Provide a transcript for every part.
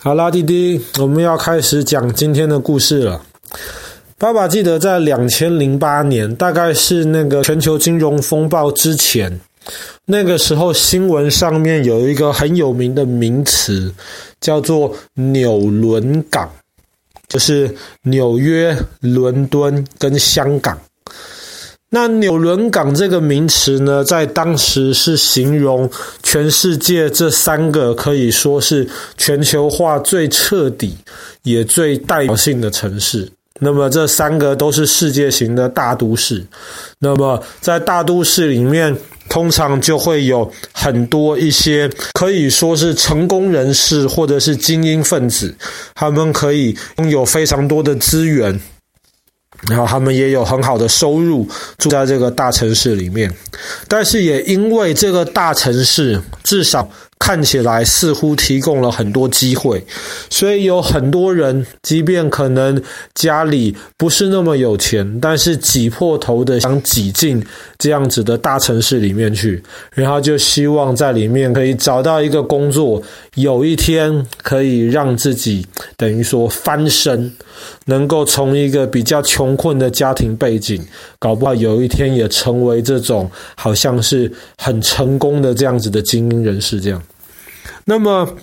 好啦，弟弟，我们要开始讲今天的故事了。爸爸记得在两千零八年，大概是那个全球金融风暴之前，那个时候新闻上面有一个很有名的名词，叫做纽伦港，就是纽约、伦敦跟香港。那纽伦港这个名词呢，在当时是形容全世界这三个可以说是全球化最彻底也最代表性的城市。那么这三个都是世界型的大都市。那么在大都市里面，通常就会有很多一些可以说是成功人士或者是精英分子，他们可以拥有非常多的资源。然后他们也有很好的收入，住在这个大城市里面，但是也因为这个大城市至少看起来似乎提供了很多机会，所以有很多人，即便可能家里不是那么有钱，但是挤破头的想挤进这样子的大城市里面去，然后就希望在里面可以找到一个工作，有一天可以让自己等于说翻身，能够从一个比较穷困的家庭背景，搞不好有一天也成为这种好像是很成功的这样子的精英人士这样。那么，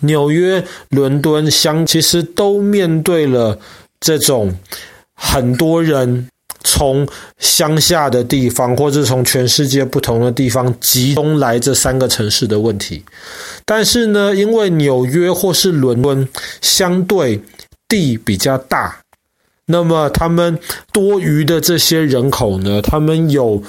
纽约、伦敦、相其实都面对了这种很多人从乡下的地方，或者从全世界不同的地方集中来这三个城市的问题。但是呢，因为纽约或是伦敦相对地比较大，那么他们多余的这些人口呢，他们有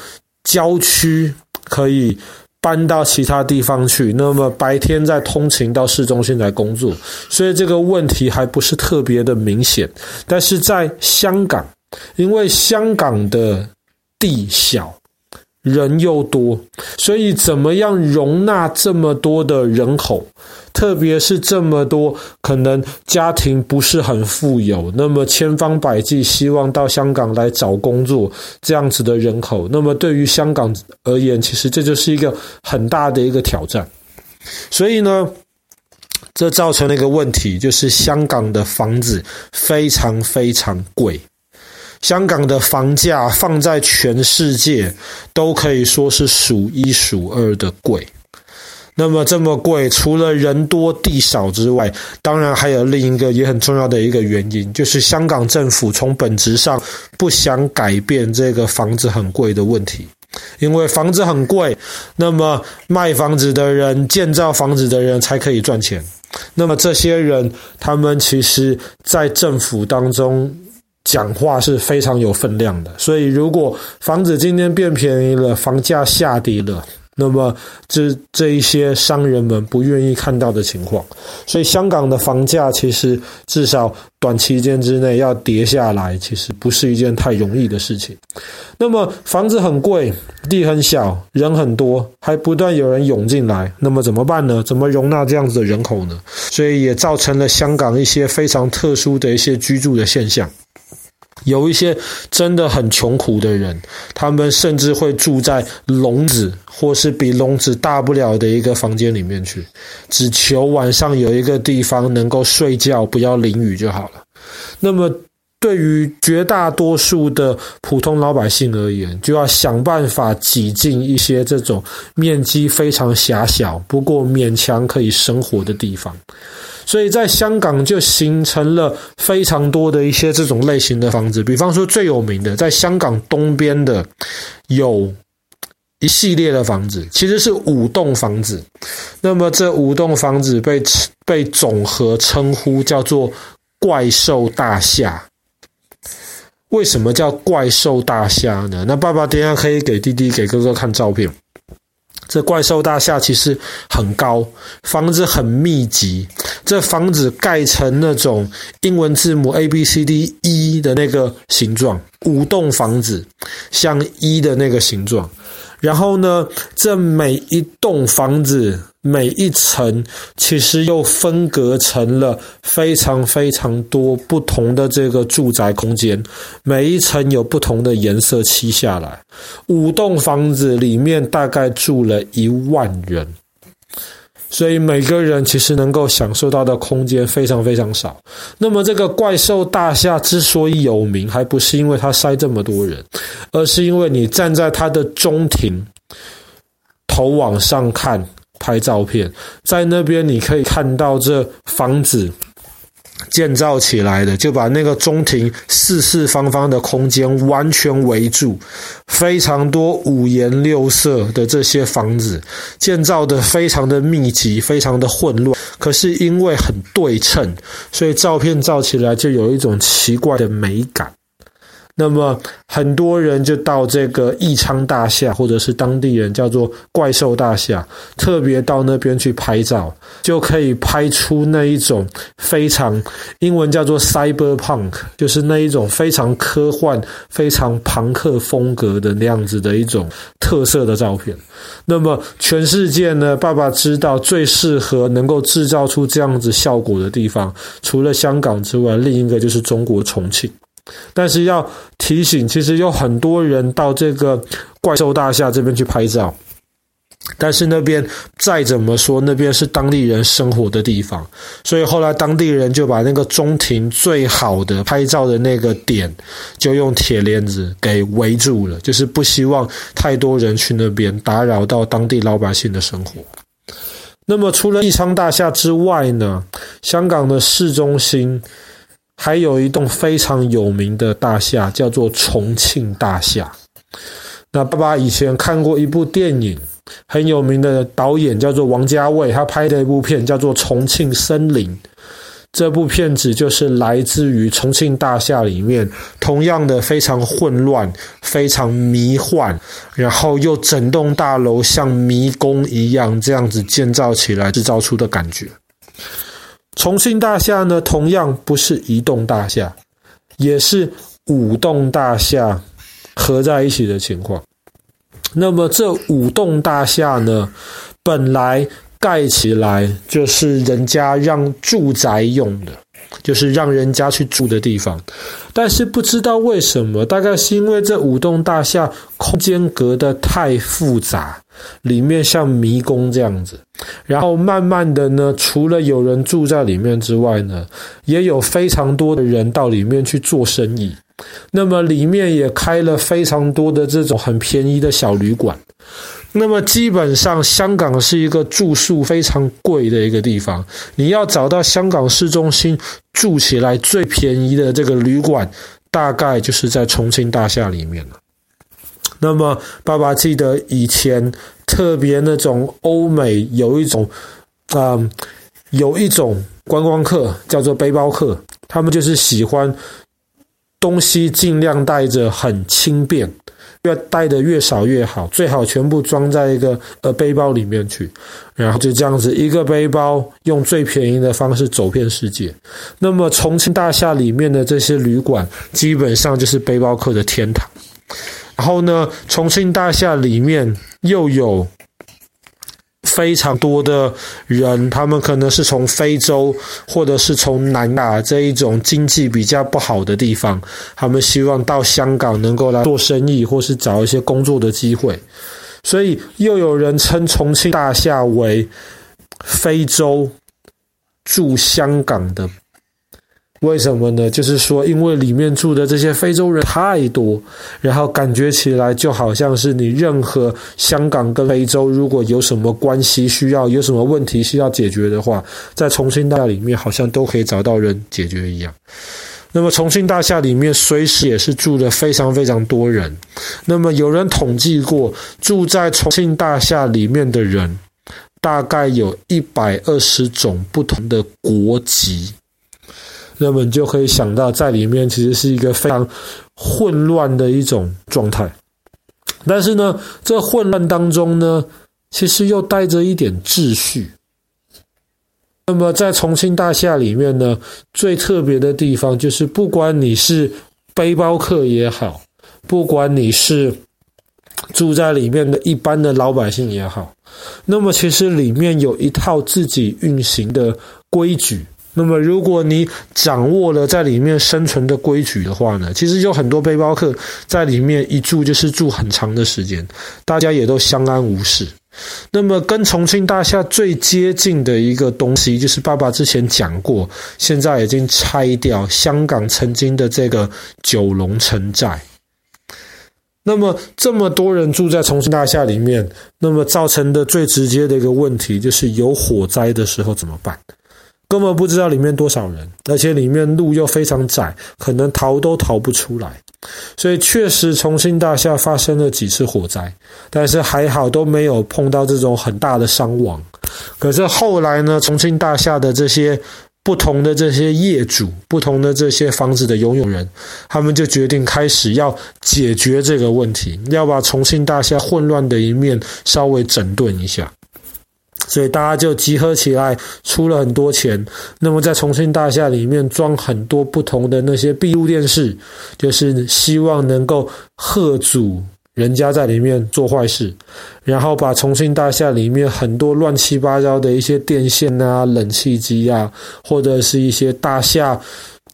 郊区可以。搬到其他地方去，那么白天再通勤到市中心来工作，所以这个问题还不是特别的明显。但是在香港，因为香港的地小，人又多，所以怎么样容纳这么多的人口？特别是这么多可能家庭不是很富有，那么千方百计希望到香港来找工作这样子的人口，那么对于香港而言，其实这就是一个很大的一个挑战。所以呢，这造成了一个问题，就是香港的房子非常非常贵。香港的房价放在全世界都可以说是数一数二的贵。那么这么贵，除了人多地少之外，当然还有另一个也很重要的一个原因，就是香港政府从本质上不想改变这个房子很贵的问题。因为房子很贵，那么卖房子的人、建造房子的人才可以赚钱。那么这些人，他们其实在政府当中。讲话是非常有分量的，所以如果房子今天变便宜了，房价下跌了，那么这这一些商人们不愿意看到的情况，所以香港的房价其实至少短期间之内要跌下来，其实不是一件太容易的事情。那么房子很贵，地很小，人很多，还不断有人涌进来，那么怎么办呢？怎么容纳这样子的人口呢？所以也造成了香港一些非常特殊的一些居住的现象。有一些真的很穷苦的人，他们甚至会住在笼子或是比笼子大不了的一个房间里面去，只求晚上有一个地方能够睡觉，不要淋雨就好了。那么，对于绝大多数的普通老百姓而言，就要想办法挤进一些这种面积非常狭小，不过勉强可以生活的地方。所以在香港就形成了非常多的一些这种类型的房子，比方说最有名的，在香港东边的有一系列的房子，其实是五栋房子。那么这五栋房子被被总和称呼叫做“怪兽大厦”。为什么叫怪兽大厦呢？那爸爸等一下可以给弟弟、给哥哥看照片。这怪兽大厦其实很高，房子很密集。这房子盖成那种英文字母 A B C D E 的那个形状，五栋房子像一的那个形状。然后呢，这每一栋房子每一层其实又分隔成了非常非常多不同的这个住宅空间，每一层有不同的颜色漆下来。五栋房子里面大概住了一万人。所以每个人其实能够享受到的空间非常非常少。那么这个怪兽大厦之所以有名，还不是因为它塞这么多人，而是因为你站在它的中庭，头往上看，拍照片，在那边你可以看到这房子。建造起来的，就把那个中庭四四方方的空间完全围住，非常多五颜六色的这些房子建造的非常的密集，非常的混乱。可是因为很对称，所以照片照起来就有一种奇怪的美感。那么很多人就到这个义昌大厦，或者是当地人叫做怪兽大厦，特别到那边去拍照，就可以拍出那一种非常英文叫做 cyberpunk，就是那一种非常科幻、非常朋克风格的那样子的一种特色的照片。那么全世界呢，爸爸知道最适合能够制造出这样子效果的地方，除了香港之外，另一个就是中国重庆。但是要提醒，其实有很多人到这个怪兽大厦这边去拍照，但是那边再怎么说，那边是当地人生活的地方，所以后来当地人就把那个中庭最好的拍照的那个点，就用铁链子给围住了，就是不希望太多人去那边打扰到当地老百姓的生活。那么除了义昌大厦之外呢，香港的市中心。还有一栋非常有名的大厦，叫做重庆大厦。那爸爸以前看过一部电影，很有名的导演叫做王家卫，他拍的一部片叫做《重庆森林》。这部片子就是来自于重庆大厦里面，同样的非常混乱、非常迷幻，然后又整栋大楼像迷宫一样这样子建造起来，制造出的感觉。重庆大厦呢，同样不是一栋大厦，也是五栋大厦合在一起的情况。那么这五栋大厦呢，本来盖起来就是人家让住宅用的。就是让人家去住的地方，但是不知道为什么，大概是因为这五栋大厦空间隔得太复杂，里面像迷宫这样子。然后慢慢的呢，除了有人住在里面之外呢，也有非常多的人到里面去做生意。那么里面也开了非常多的这种很便宜的小旅馆。那么基本上，香港是一个住宿非常贵的一个地方。你要找到香港市中心住起来最便宜的这个旅馆，大概就是在重庆大厦里面了。那么，爸爸记得以前特别那种欧美有一种，啊、有一种观光客叫做背包客，他们就是喜欢东西尽量带着很轻便。越带的越少越好，最好全部装在一个呃背包里面去，然后就这样子一个背包用最便宜的方式走遍世界。那么重庆大厦里面的这些旅馆基本上就是背包客的天堂。然后呢，重庆大厦里面又有。非常多的人，他们可能是从非洲或者是从南亚这一种经济比较不好的地方，他们希望到香港能够来做生意，或是找一些工作的机会。所以又有人称重庆大厦为非洲驻香港的。为什么呢？就是说，因为里面住的这些非洲人太多，然后感觉起来就好像是你任何香港跟非洲如果有什么关系需要，有什么问题需要解决的话，在重庆大厦里面好像都可以找到人解决一样。那么重庆大厦里面随时也是住的非常非常多人。那么有人统计过，住在重庆大厦里面的人，大概有一百二十种不同的国籍。那么你就可以想到，在里面其实是一个非常混乱的一种状态。但是呢，这混乱当中呢，其实又带着一点秩序。那么在重庆大厦里面呢，最特别的地方就是，不管你是背包客也好，不管你是住在里面的一般的老百姓也好，那么其实里面有一套自己运行的规矩。那么，如果你掌握了在里面生存的规矩的话呢，其实有很多背包客在里面一住就是住很长的时间，大家也都相安无事。那么跟重庆大厦最接近的一个东西，就是爸爸之前讲过，现在已经拆掉香港曾经的这个九龙城寨。那么这么多人住在重庆大厦里面，那么造成的最直接的一个问题就是有火灾的时候怎么办？根本不知道里面多少人，而且里面路又非常窄，可能逃都逃不出来。所以确实，重庆大厦发生了几次火灾，但是还好都没有碰到这种很大的伤亡。可是后来呢，重庆大厦的这些不同的这些业主，不同的这些房子的拥有人，他们就决定开始要解决这个问题，要把重庆大厦混乱的一面稍微整顿一下。所以大家就集合起来，出了很多钱。那么在重庆大厦里面装很多不同的那些闭路电视，就是希望能够吓阻人家在里面做坏事。然后把重庆大厦里面很多乱七八糟的一些电线啊、冷气机啊，或者是一些大厦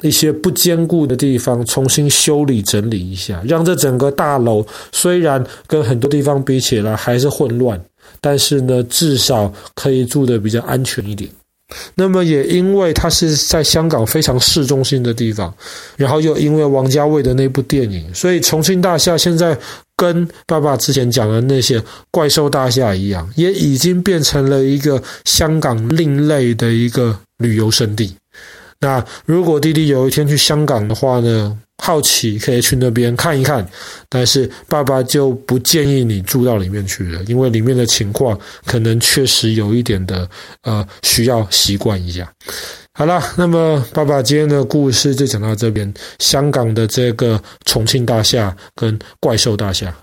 一些不坚固的地方，重新修理整理一下，让这整个大楼虽然跟很多地方比起来还是混乱。但是呢，至少可以住得比较安全一点。那么也因为它是在香港非常市中心的地方，然后又因为王家卫的那部电影，所以重庆大厦现在跟爸爸之前讲的那些怪兽大厦一样，也已经变成了一个香港另类的一个旅游胜地。那如果弟弟有一天去香港的话呢，好奇可以去那边看一看，但是爸爸就不建议你住到里面去了，因为里面的情况可能确实有一点的呃需要习惯一下。好了，那么爸爸今天的故事就讲到这边，香港的这个重庆大厦跟怪兽大厦。